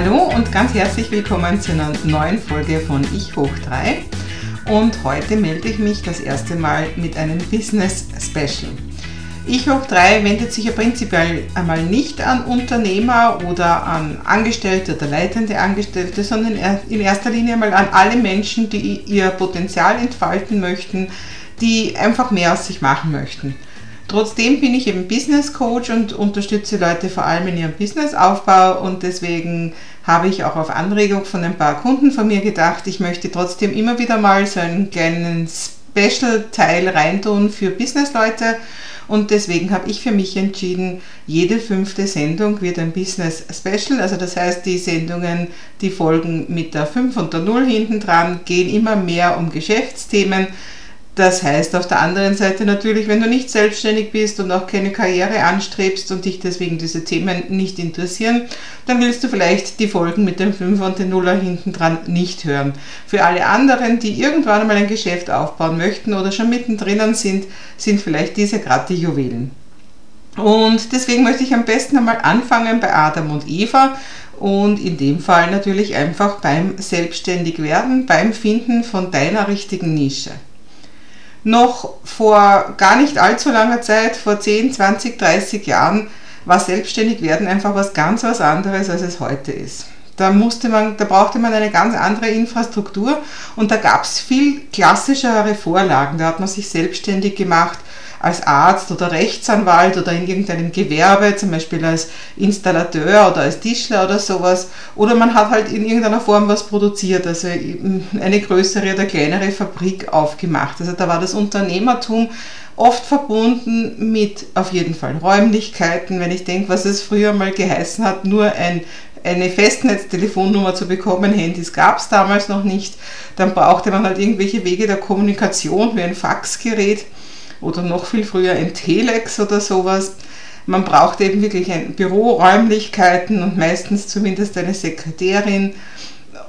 Hallo und ganz herzlich willkommen zu einer neuen Folge von Ich hoch 3. Und heute melde ich mich das erste Mal mit einem Business Special. Ich hoch 3 wendet sich ja prinzipiell einmal nicht an Unternehmer oder an Angestellte oder leitende Angestellte, sondern in erster Linie einmal an alle Menschen, die ihr Potenzial entfalten möchten, die einfach mehr aus sich machen möchten. Trotzdem bin ich eben Business Coach und unterstütze Leute vor allem in ihrem Businessaufbau und deswegen habe ich auch auf Anregung von ein paar Kunden von mir gedacht, ich möchte trotzdem immer wieder mal so einen kleinen Special-Teil reintun für Business-Leute und deswegen habe ich für mich entschieden, jede fünfte Sendung wird ein Business Special. Also das heißt, die Sendungen, die folgen mit der 5 und der 0 hinten dran, gehen immer mehr um Geschäftsthemen das heißt auf der anderen Seite natürlich, wenn du nicht selbstständig bist und auch keine Karriere anstrebst und dich deswegen diese Themen nicht interessieren, dann willst du vielleicht die Folgen mit dem 5 und den Nuller hinten dran nicht hören. Für alle anderen, die irgendwann einmal ein Geschäft aufbauen möchten oder schon mittendrin sind, sind vielleicht diese gerade die Juwelen. Und deswegen möchte ich am besten einmal anfangen bei Adam und Eva und in dem Fall natürlich einfach beim Selbstständigwerden, beim Finden von deiner richtigen Nische noch vor gar nicht allzu langer Zeit, vor 10, 20, 30 Jahren, war selbstständig werden einfach was ganz was anderes, als es heute ist. Da, musste man, da brauchte man eine ganz andere Infrastruktur und da gab es viel klassischere Vorlagen. Da hat man sich selbstständig gemacht als Arzt oder Rechtsanwalt oder in irgendeinem Gewerbe, zum Beispiel als Installateur oder als Tischler oder sowas. Oder man hat halt in irgendeiner Form was produziert, also eine größere oder kleinere Fabrik aufgemacht. Also da war das Unternehmertum oft verbunden mit auf jeden Fall Räumlichkeiten. Wenn ich denke, was es früher mal geheißen hat, nur ein eine Festnetztelefonnummer zu bekommen. Handys gab es damals noch nicht. Dann brauchte man halt irgendwelche Wege der Kommunikation wie ein Faxgerät oder noch viel früher ein Telex oder sowas. Man braucht eben wirklich ein Büroräumlichkeiten und meistens zumindest eine Sekretärin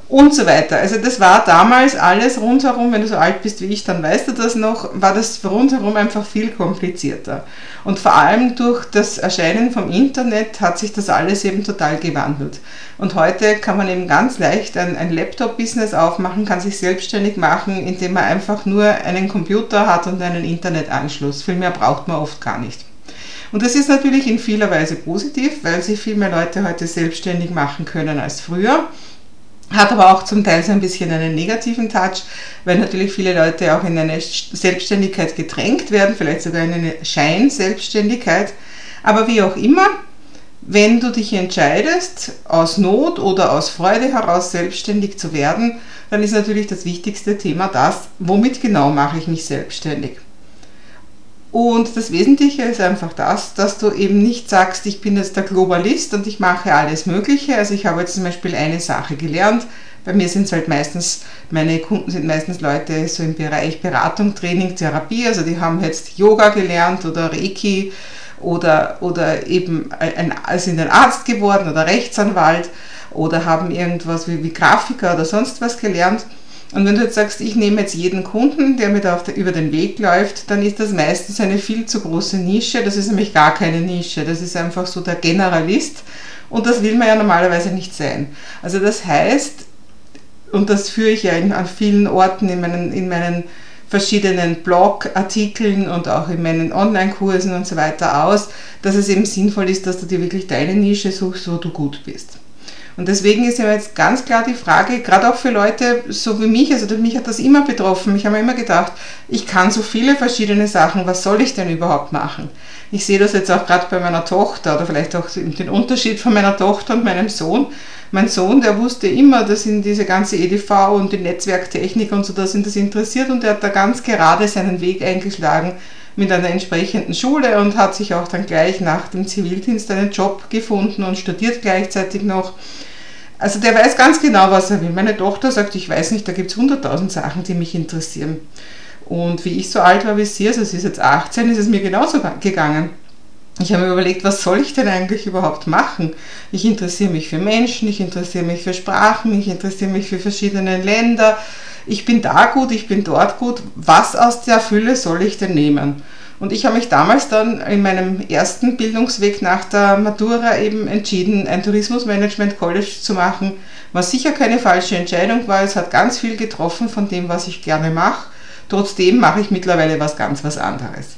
und so weiter. Also das war damals alles rundherum, wenn du so alt bist wie ich, dann weißt du das noch, war das rundherum einfach viel komplizierter. Und vor allem durch das Erscheinen vom Internet hat sich das alles eben total gewandelt. Und heute kann man eben ganz leicht ein, ein Laptop-Business aufmachen, kann sich selbstständig machen, indem man einfach nur einen Computer hat und einen Internetanschluss. Viel mehr braucht man oft gar nicht. Und das ist natürlich in vieler Weise positiv, weil sich viel mehr Leute heute selbstständig machen können als früher. Hat aber auch zum Teil so ein bisschen einen negativen Touch, weil natürlich viele Leute auch in eine Selbstständigkeit gedrängt werden, vielleicht sogar in eine Scheinselbstständigkeit. Aber wie auch immer, wenn du dich entscheidest, aus Not oder aus Freude heraus selbstständig zu werden, dann ist natürlich das wichtigste Thema das, womit genau mache ich mich selbstständig. Und das Wesentliche ist einfach das, dass du eben nicht sagst, ich bin jetzt der Globalist und ich mache alles Mögliche. Also ich habe jetzt zum Beispiel eine Sache gelernt. Bei mir sind es halt meistens, meine Kunden sind meistens Leute so im Bereich Beratung, Training, Therapie. Also die haben jetzt Yoga gelernt oder Reiki oder, oder eben ein, sind ein Arzt geworden oder Rechtsanwalt oder haben irgendwas wie, wie Grafiker oder sonst was gelernt. Und wenn du jetzt sagst, ich nehme jetzt jeden Kunden, der mir da der, über den Weg läuft, dann ist das meistens eine viel zu große Nische. Das ist nämlich gar keine Nische. Das ist einfach so der Generalist. Und das will man ja normalerweise nicht sein. Also das heißt, und das führe ich ja in, an vielen Orten in meinen, in meinen verschiedenen Blogartikeln und auch in meinen Online-Kursen und so weiter aus, dass es eben sinnvoll ist, dass du dir wirklich deine Nische suchst, wo du gut bist. Und deswegen ist ja jetzt ganz klar die Frage, gerade auch für Leute so wie mich, also mich hat das immer betroffen. Ich habe immer gedacht, ich kann so viele verschiedene Sachen, was soll ich denn überhaupt machen? Ich sehe das jetzt auch gerade bei meiner Tochter oder vielleicht auch den Unterschied von meiner Tochter und meinem Sohn. Mein Sohn, der wusste immer, dass ihn diese ganze EDV und die Netzwerktechnik und so, dass ihn das interessiert und er hat da ganz gerade seinen Weg eingeschlagen mit einer entsprechenden Schule und hat sich auch dann gleich nach dem Zivildienst einen Job gefunden und studiert gleichzeitig noch. Also der weiß ganz genau, was er will. Meine Tochter sagt, ich weiß nicht, da gibt es hunderttausend Sachen, die mich interessieren. Und wie ich so alt war wie sie, also sie ist jetzt 18, ist es mir genauso gegangen. Ich habe mir überlegt, was soll ich denn eigentlich überhaupt machen? Ich interessiere mich für Menschen, ich interessiere mich für Sprachen, ich interessiere mich für verschiedene Länder. Ich bin da gut, ich bin dort gut. Was aus der Fülle soll ich denn nehmen? Und ich habe mich damals dann in meinem ersten Bildungsweg nach der Matura eben entschieden, ein Tourismusmanagement College zu machen, was sicher keine falsche Entscheidung war. Es hat ganz viel getroffen von dem, was ich gerne mache. Trotzdem mache ich mittlerweile was ganz was anderes.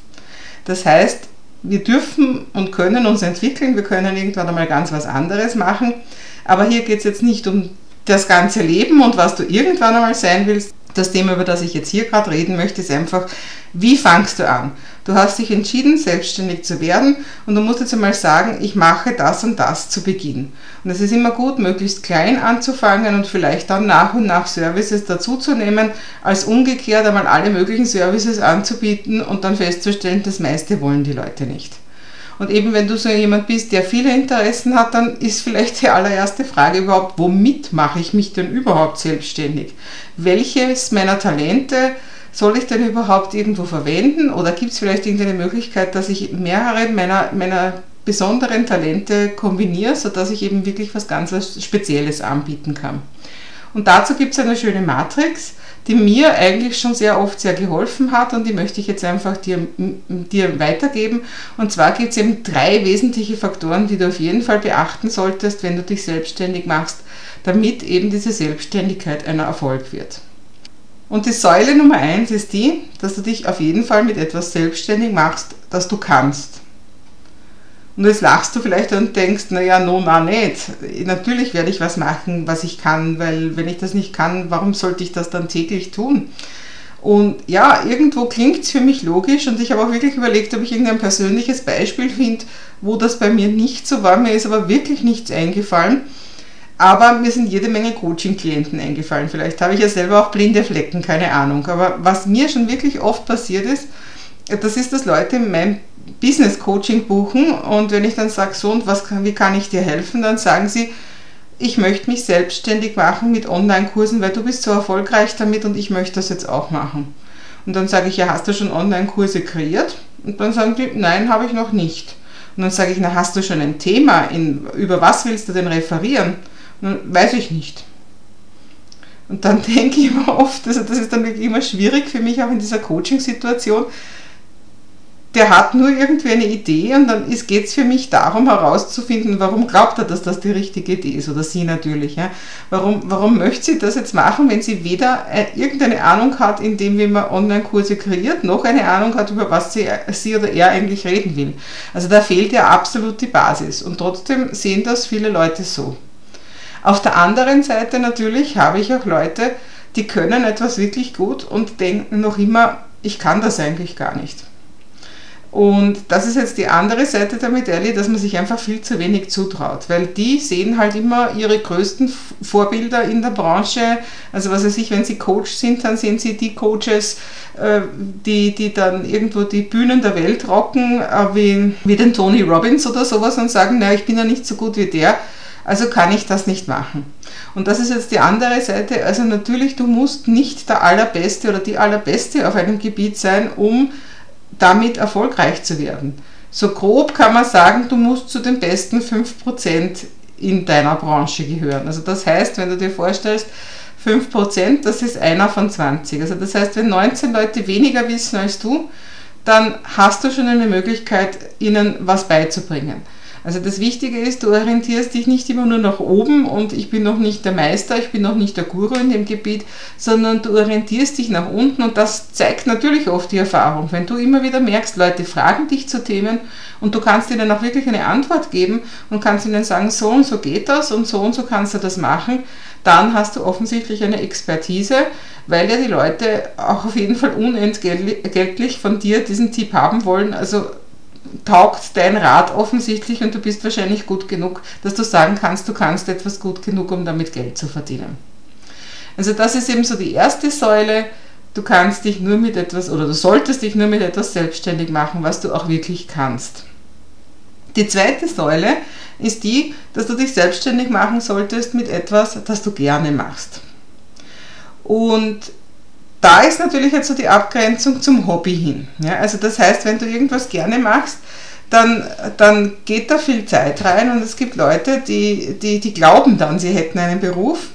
Das heißt, wir dürfen und können uns entwickeln, wir können irgendwann einmal ganz was anderes machen, aber hier geht es jetzt nicht um das ganze Leben und was du irgendwann einmal sein willst. Das Thema, über das ich jetzt hier gerade reden möchte, ist einfach, wie fangst du an? Du hast dich entschieden, selbstständig zu werden und du musst jetzt einmal sagen, ich mache das und das zu Beginn. Und es ist immer gut, möglichst klein anzufangen und vielleicht dann nach und nach Services dazuzunehmen, als umgekehrt einmal alle möglichen Services anzubieten und dann festzustellen, das meiste wollen die Leute nicht. Und eben wenn du so jemand bist, der viele Interessen hat, dann ist vielleicht die allererste Frage überhaupt, womit mache ich mich denn überhaupt selbstständig? Welches meiner Talente soll ich denn überhaupt irgendwo verwenden oder gibt es vielleicht irgendeine Möglichkeit, dass ich mehrere meiner, meiner besonderen Talente kombiniere, sodass ich eben wirklich was ganz Spezielles anbieten kann. Und dazu gibt es eine schöne Matrix, die mir eigentlich schon sehr oft sehr geholfen hat und die möchte ich jetzt einfach dir, dir weitergeben. Und zwar gibt es eben drei wesentliche Faktoren, die du auf jeden Fall beachten solltest, wenn du dich selbstständig machst, damit eben diese Selbstständigkeit ein Erfolg wird. Und die Säule Nummer eins ist die, dass du dich auf jeden Fall mit etwas selbstständig machst, das du kannst. Und jetzt lachst du vielleicht und denkst, naja, no, na, nicht. Natürlich werde ich was machen, was ich kann, weil wenn ich das nicht kann, warum sollte ich das dann täglich tun? Und ja, irgendwo klingt es für mich logisch und ich habe auch wirklich überlegt, ob ich irgendein persönliches Beispiel finde, wo das bei mir nicht so war. Mir ist aber wirklich nichts eingefallen. Aber mir sind jede Menge Coaching-Klienten eingefallen. Vielleicht habe ich ja selber auch blinde Flecken, keine Ahnung. Aber was mir schon wirklich oft passiert ist, das ist, dass Leute mein Business-Coaching buchen und wenn ich dann sage, so und was, wie kann ich dir helfen, dann sagen sie, ich möchte mich selbstständig machen mit Online-Kursen, weil du bist so erfolgreich damit und ich möchte das jetzt auch machen. Und dann sage ich, ja, hast du schon Online-Kurse kreiert? Und dann sagen die, nein, habe ich noch nicht. Und dann sage ich, na, hast du schon ein Thema, in, über was willst du denn referieren? weiß ich nicht. Und dann denke ich immer oft, also das ist dann wirklich immer schwierig für mich, auch in dieser Coaching-Situation. Der hat nur irgendwie eine Idee und dann geht es für mich darum herauszufinden, warum glaubt er, dass das die richtige Idee ist oder sie natürlich. Ja? Warum, warum möchte sie das jetzt machen, wenn sie weder äh, irgendeine Ahnung hat, in dem wie man Online-Kurse kreiert, noch eine Ahnung hat, über was sie, sie oder er eigentlich reden will. Also da fehlt ja absolut die Basis und trotzdem sehen das viele Leute so. Auf der anderen Seite natürlich habe ich auch Leute, die können etwas wirklich gut und denken noch immer, ich kann das eigentlich gar nicht. Und das ist jetzt die andere Seite der Medaille, dass man sich einfach viel zu wenig zutraut, weil die sehen halt immer ihre größten Vorbilder in der Branche. Also was weiß ich, wenn sie Coach sind, dann sehen sie die Coaches, äh, die, die dann irgendwo die Bühnen der Welt rocken, äh, wie, wie den Tony Robbins oder sowas und sagen, naja, ich bin ja nicht so gut wie der also kann ich das nicht machen. Und das ist jetzt die andere Seite. Also natürlich, du musst nicht der Allerbeste oder die Allerbeste auf einem Gebiet sein, um damit erfolgreich zu werden. So grob kann man sagen, du musst zu den besten 5% in deiner Branche gehören. Also das heißt, wenn du dir vorstellst, 5%, das ist einer von 20. Also das heißt, wenn 19 Leute weniger wissen als du, dann hast du schon eine Möglichkeit, ihnen was beizubringen. Also das Wichtige ist, du orientierst dich nicht immer nur nach oben und ich bin noch nicht der Meister, ich bin noch nicht der Guru in dem Gebiet, sondern du orientierst dich nach unten und das zeigt natürlich oft die Erfahrung. Wenn du immer wieder merkst, Leute fragen dich zu Themen und du kannst ihnen auch wirklich eine Antwort geben und kannst ihnen sagen, so und so geht das und so und so kannst du das machen, dann hast du offensichtlich eine Expertise, weil ja die Leute auch auf jeden Fall unentgeltlich von dir diesen Tipp haben wollen. Also taugt dein Rat offensichtlich und du bist wahrscheinlich gut genug, dass du sagen kannst, du kannst etwas gut genug, um damit Geld zu verdienen. Also das ist eben so die erste Säule, du kannst dich nur mit etwas oder du solltest dich nur mit etwas selbstständig machen, was du auch wirklich kannst. Die zweite Säule ist die, dass du dich selbstständig machen solltest mit etwas, das du gerne machst. Und da ist natürlich jetzt so die Abgrenzung zum Hobby hin. Ja, also das heißt, wenn du irgendwas gerne machst, dann, dann geht da viel Zeit rein und es gibt Leute, die, die, die glauben dann, sie hätten einen Beruf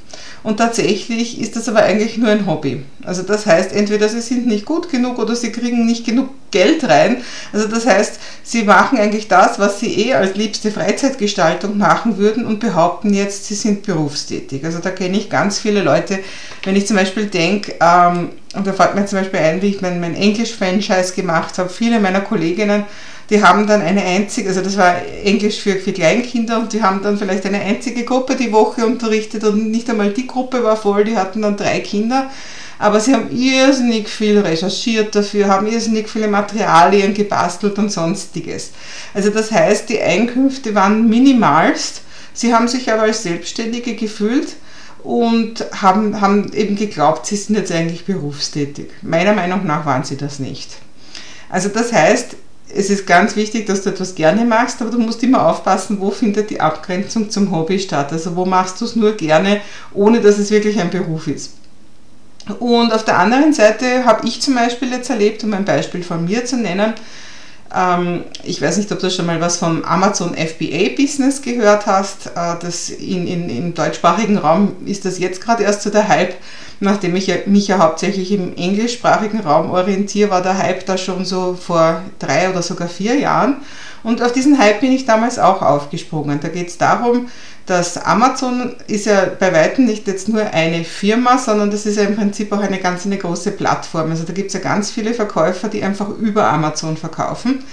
und tatsächlich ist das aber eigentlich nur ein Hobby. Also das heißt, entweder sie sind nicht gut genug oder sie kriegen nicht genug Geld rein. Also das heißt, sie machen eigentlich das, was sie eh als liebste Freizeitgestaltung machen würden und behaupten jetzt, sie sind berufstätig. Also da kenne ich ganz viele Leute, wenn ich zum Beispiel denke, ähm, und da fällt mir zum Beispiel ein, wie ich mein, mein Englisch-Franchise gemacht habe, viele meiner Kolleginnen die haben dann eine einzige, also das war Englisch für, für Kleinkinder und die haben dann vielleicht eine einzige Gruppe die Woche unterrichtet und nicht einmal die Gruppe war voll, die hatten dann drei Kinder. Aber sie haben irrsinnig viel recherchiert dafür, haben irrsinnig viele Materialien gebastelt und sonstiges. Also das heißt, die Einkünfte waren minimalst. Sie haben sich aber als Selbstständige gefühlt und haben, haben eben geglaubt, sie sind jetzt eigentlich berufstätig. Meiner Meinung nach waren sie das nicht. Also das heißt, es ist ganz wichtig, dass du etwas gerne machst, aber du musst immer aufpassen, wo findet die Abgrenzung zum Hobby statt. Also wo machst du es nur gerne, ohne dass es wirklich ein Beruf ist. Und auf der anderen Seite habe ich zum Beispiel jetzt erlebt, um ein Beispiel von mir zu nennen, ähm, ich weiß nicht, ob du schon mal was vom Amazon FBA Business gehört hast. Äh, das in, in, Im deutschsprachigen Raum ist das jetzt gerade erst so der Hype nachdem ich mich ja hauptsächlich im englischsprachigen Raum orientiere, war der Hype da schon so vor drei oder sogar vier Jahren. Und auf diesen Hype bin ich damals auch aufgesprungen. Da geht es darum, dass Amazon ist ja bei weitem nicht jetzt nur eine Firma, sondern das ist ja im Prinzip auch eine ganz eine große Plattform. Also da gibt es ja ganz viele Verkäufer, die einfach über Amazon verkaufen.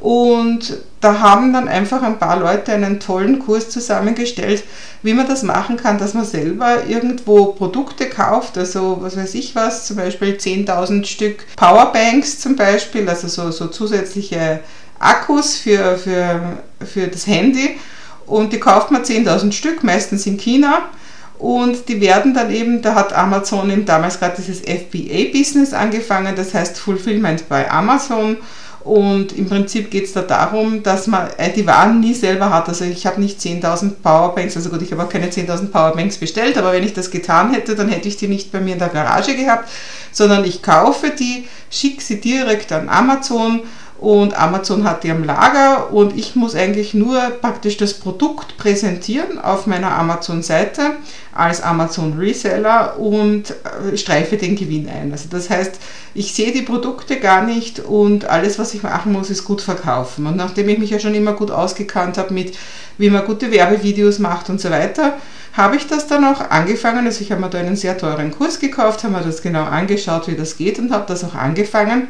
Und da haben dann einfach ein paar Leute einen tollen Kurs zusammengestellt, wie man das machen kann, dass man selber irgendwo Produkte kauft, also was weiß ich was, zum Beispiel 10.000 Stück Powerbanks zum Beispiel, also so, so zusätzliche Akkus für, für, für das Handy. Und die kauft man 10.000 Stück, meistens in China. Und die werden dann eben, da hat Amazon eben damals gerade dieses FBA-Business angefangen, das heißt Fulfillment bei Amazon. Und im Prinzip geht es da darum, dass man äh, die Waren nie selber hat. Also ich habe nicht 10.000 Powerbanks, also gut, ich habe auch keine 10.000 Powerbanks bestellt, aber wenn ich das getan hätte, dann hätte ich die nicht bei mir in der Garage gehabt, sondern ich kaufe die, schicke sie direkt an Amazon und Amazon hat die am Lager und ich muss eigentlich nur praktisch das Produkt präsentieren auf meiner Amazon-Seite als Amazon Reseller und äh, streife den Gewinn ein. Also das heißt, ich sehe die Produkte gar nicht und alles, was ich machen muss, ist gut verkaufen. Und nachdem ich mich ja schon immer gut ausgekannt habe mit, wie man gute Werbevideos macht und so weiter, habe ich das dann auch angefangen. Also ich habe mir da einen sehr teuren Kurs gekauft, habe mir das genau angeschaut, wie das geht und habe das auch angefangen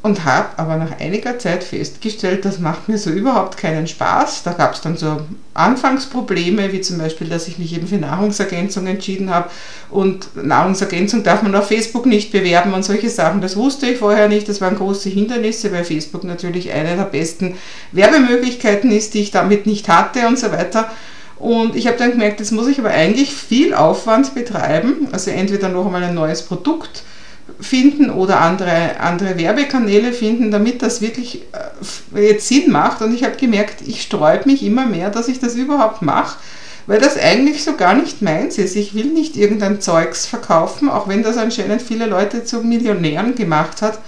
und habe aber nach einiger Zeit festgestellt, das macht mir so überhaupt keinen Spaß. Da gab es dann so Anfangsprobleme, wie zum Beispiel, dass ich mich eben für Nahrungsergänzung entschieden habe und Nahrungsergänzung darf man auf Facebook nicht bewerben und solche Sachen. Das wusste ich vorher nicht, das waren große Hindernisse, weil Facebook natürlich eine der besten Werbemöglichkeiten ist, die ich damit nicht hatte und so weiter. Und ich habe dann gemerkt, jetzt muss ich aber eigentlich viel Aufwand betreiben, also entweder noch einmal ein neues Produkt finden oder andere, andere Werbekanäle finden, damit das wirklich äh, jetzt Sinn macht. Und ich habe gemerkt, ich sträube mich immer mehr, dass ich das überhaupt mache, weil das eigentlich so gar nicht meins ist. Ich will nicht irgendein Zeugs verkaufen, auch wenn das anscheinend viele Leute zu Millionären gemacht hat.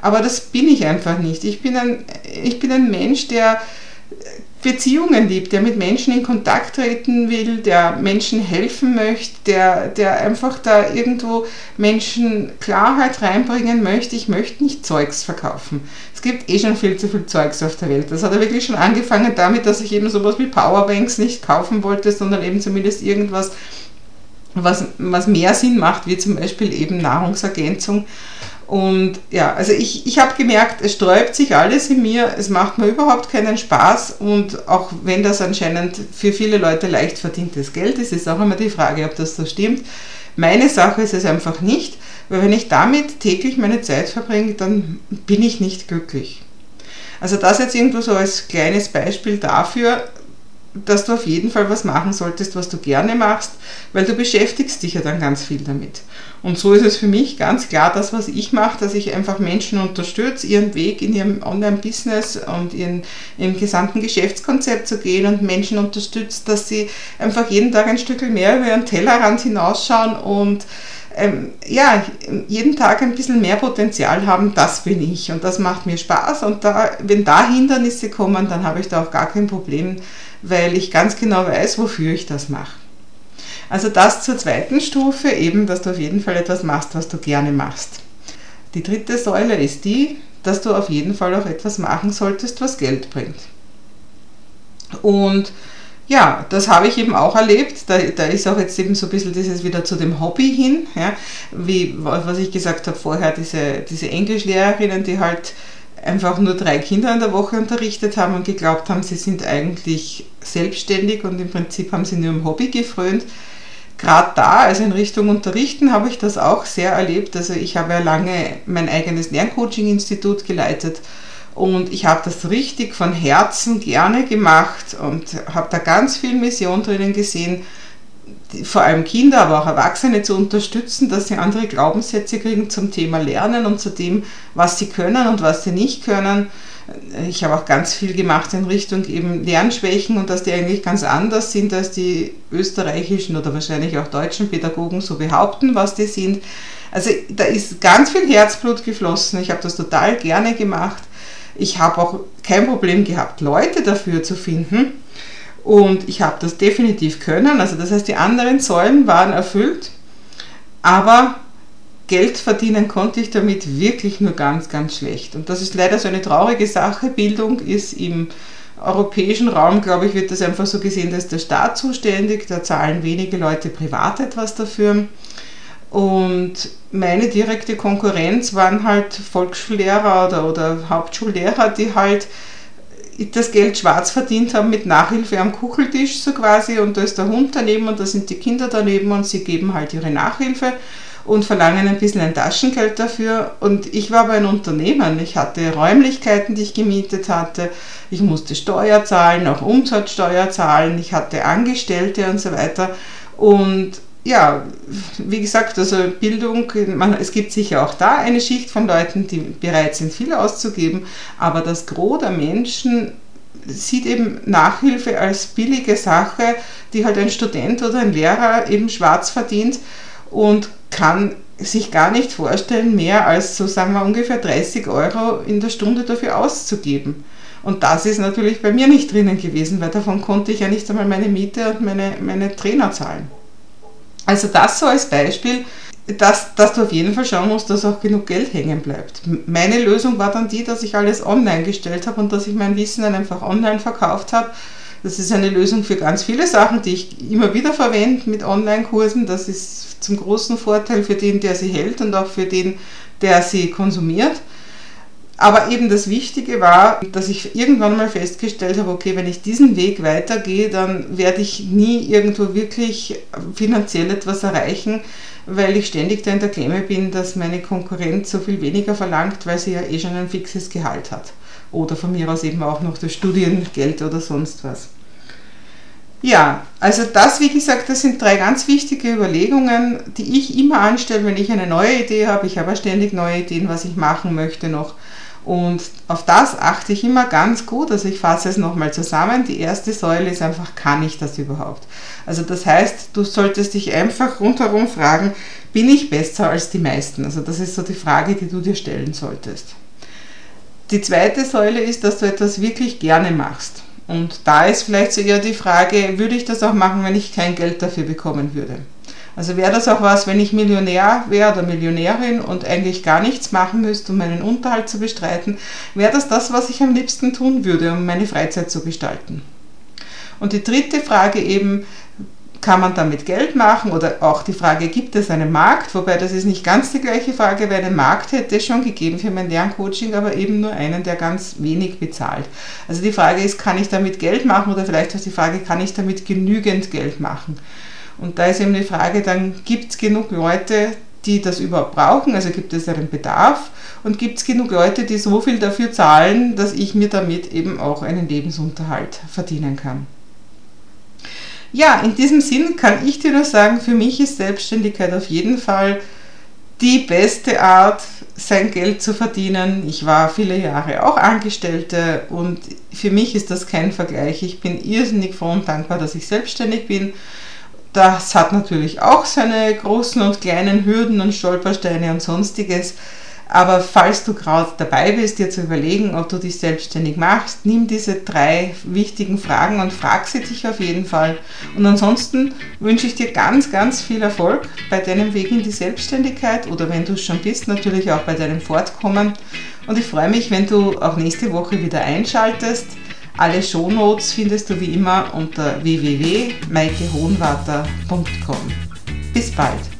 Aber das bin ich einfach nicht. Ich bin ein, ich bin ein Mensch, der Beziehungen liebt, der mit Menschen in Kontakt treten will, der Menschen helfen möchte, der, der einfach da irgendwo Menschen Klarheit reinbringen möchte. Ich möchte nicht Zeugs verkaufen. Es gibt eh schon viel zu viel Zeugs auf der Welt. Das hat ja wirklich schon angefangen damit, dass ich eben sowas wie Powerbanks nicht kaufen wollte, sondern eben zumindest irgendwas, was, was mehr Sinn macht, wie zum Beispiel eben Nahrungsergänzung. Und ja, also ich, ich habe gemerkt, es sträubt sich alles in mir, es macht mir überhaupt keinen Spaß und auch wenn das anscheinend für viele Leute leicht verdientes Geld ist, ist auch immer die Frage, ob das so stimmt. Meine Sache ist es einfach nicht, weil wenn ich damit täglich meine Zeit verbringe, dann bin ich nicht glücklich. Also das jetzt irgendwo so als kleines Beispiel dafür, dass du auf jeden Fall was machen solltest, was du gerne machst, weil du beschäftigst dich ja dann ganz viel damit. Und so ist es für mich ganz klar, das, was ich mache, dass ich einfach Menschen unterstütze, ihren Weg in ihrem Online-Business und in, im gesamten Geschäftskonzept zu gehen und Menschen unterstützt, dass sie einfach jeden Tag ein Stück mehr über ihren Tellerrand hinausschauen und ähm, ja, jeden Tag ein bisschen mehr Potenzial haben, das bin ich und das macht mir Spaß und da, wenn da Hindernisse kommen, dann habe ich da auch gar kein Problem, weil ich ganz genau weiß, wofür ich das mache. Also das zur zweiten Stufe, eben, dass du auf jeden Fall etwas machst, was du gerne machst. Die dritte Säule ist die, dass du auf jeden Fall auch etwas machen solltest, was Geld bringt. Und ja, das habe ich eben auch erlebt. Da, da ist auch jetzt eben so ein bisschen dieses wieder zu dem Hobby hin, ja, wie was ich gesagt habe vorher, diese, diese Englischlehrerinnen, die halt einfach nur drei Kinder in der Woche unterrichtet haben und geglaubt haben, sie sind eigentlich selbstständig und im Prinzip haben sie nur im Hobby gefrönt. Gerade da, also in Richtung Unterrichten, habe ich das auch sehr erlebt. Also ich habe ja lange mein eigenes Lerncoaching-Institut geleitet und ich habe das richtig von Herzen gerne gemacht und habe da ganz viel Mission drinnen gesehen, vor allem Kinder, aber auch Erwachsene zu unterstützen, dass sie andere Glaubenssätze kriegen zum Thema Lernen und zu dem, was sie können und was sie nicht können. Ich habe auch ganz viel gemacht in Richtung eben Lernschwächen und dass die eigentlich ganz anders sind, als die österreichischen oder wahrscheinlich auch deutschen Pädagogen so behaupten, was die sind. Also da ist ganz viel Herzblut geflossen. Ich habe das total gerne gemacht. Ich habe auch kein Problem gehabt, Leute dafür zu finden und ich habe das definitiv können. Also das heißt, die anderen Säulen waren erfüllt, aber Geld verdienen konnte ich damit wirklich nur ganz, ganz schlecht. Und das ist leider so eine traurige Sache. Bildung ist im europäischen Raum, glaube ich, wird das einfach so gesehen, dass der Staat zuständig, da zahlen wenige Leute privat etwas dafür. Und meine direkte Konkurrenz waren halt Volksschullehrer oder, oder Hauptschullehrer, die halt das Geld schwarz verdient haben mit Nachhilfe am Kucheltisch so quasi und da ist der Hund daneben und da sind die Kinder daneben und sie geben halt ihre Nachhilfe und verlangen ein bisschen ein Taschengeld dafür. Und ich war aber ein Unternehmen. Ich hatte Räumlichkeiten, die ich gemietet hatte. Ich musste Steuer zahlen, auch Umsatzsteuer zahlen. Ich hatte Angestellte und so weiter. Und ja, wie gesagt, also Bildung, man, es gibt sicher auch da eine Schicht von Leuten, die bereit sind, viel auszugeben, aber das Gros der Menschen sieht eben Nachhilfe als billige Sache, die halt ein Student oder ein Lehrer eben schwarz verdient und kann sich gar nicht vorstellen, mehr als so sagen wir ungefähr 30 Euro in der Stunde dafür auszugeben. Und das ist natürlich bei mir nicht drinnen gewesen, weil davon konnte ich ja nicht einmal meine Miete und meine, meine Trainer zahlen. Also das so als Beispiel, dass, dass du auf jeden Fall schauen musst, dass auch genug Geld hängen bleibt. Meine Lösung war dann die, dass ich alles online gestellt habe und dass ich mein Wissen dann einfach online verkauft habe. Das ist eine Lösung für ganz viele Sachen, die ich immer wieder verwende mit Online-Kursen. Das ist zum großen Vorteil für den, der sie hält und auch für den, der sie konsumiert. Aber eben das Wichtige war, dass ich irgendwann mal festgestellt habe, okay, wenn ich diesen Weg weitergehe, dann werde ich nie irgendwo wirklich finanziell etwas erreichen, weil ich ständig da in der Klemme bin, dass meine Konkurrenz so viel weniger verlangt, weil sie ja eh schon ein fixes Gehalt hat. Oder von mir aus eben auch noch das Studiengeld oder sonst was. Ja, also das, wie gesagt, das sind drei ganz wichtige Überlegungen, die ich immer anstelle, wenn ich eine neue Idee habe. Ich habe ja ständig neue Ideen, was ich machen möchte noch. Und auf das achte ich immer ganz gut. Also ich fasse es nochmal zusammen. Die erste Säule ist einfach, kann ich das überhaupt? Also das heißt, du solltest dich einfach rundherum fragen, bin ich besser als die meisten? Also das ist so die Frage, die du dir stellen solltest. Die zweite Säule ist, dass du etwas wirklich gerne machst. Und da ist vielleicht so eher die Frage, würde ich das auch machen, wenn ich kein Geld dafür bekommen würde? Also wäre das auch was, wenn ich Millionär wäre oder Millionärin und eigentlich gar nichts machen müsste, um meinen Unterhalt zu bestreiten, wäre das das, was ich am liebsten tun würde, um meine Freizeit zu gestalten. Und die dritte Frage eben, kann man damit Geld machen oder auch die Frage, gibt es einen Markt? Wobei das ist nicht ganz die gleiche Frage, weil einen Markt hätte es schon gegeben für mein Lerncoaching, aber eben nur einen, der ganz wenig bezahlt. Also die Frage ist, kann ich damit Geld machen oder vielleicht auch die Frage, kann ich damit genügend Geld machen? Und da ist eben die Frage, dann gibt es genug Leute, die das überhaupt brauchen, also gibt es einen Bedarf und gibt es genug Leute, die so viel dafür zahlen, dass ich mir damit eben auch einen Lebensunterhalt verdienen kann. Ja, in diesem Sinn kann ich dir nur sagen, für mich ist Selbstständigkeit auf jeden Fall die beste Art, sein Geld zu verdienen. Ich war viele Jahre auch Angestellte und für mich ist das kein Vergleich. Ich bin irrsinnig froh und dankbar, dass ich selbstständig bin. Das hat natürlich auch seine großen und kleinen Hürden und Stolpersteine und sonstiges. Aber falls du gerade dabei bist, dir zu überlegen, ob du dich selbstständig machst, nimm diese drei wichtigen Fragen und frag sie dich auf jeden Fall. Und ansonsten wünsche ich dir ganz, ganz viel Erfolg bei deinem Weg in die Selbstständigkeit oder wenn du schon bist, natürlich auch bei deinem Fortkommen. Und ich freue mich, wenn du auch nächste Woche wieder einschaltest. Alle Shownotes findest du wie immer unter www.maikehohenwarter.com. Bis bald!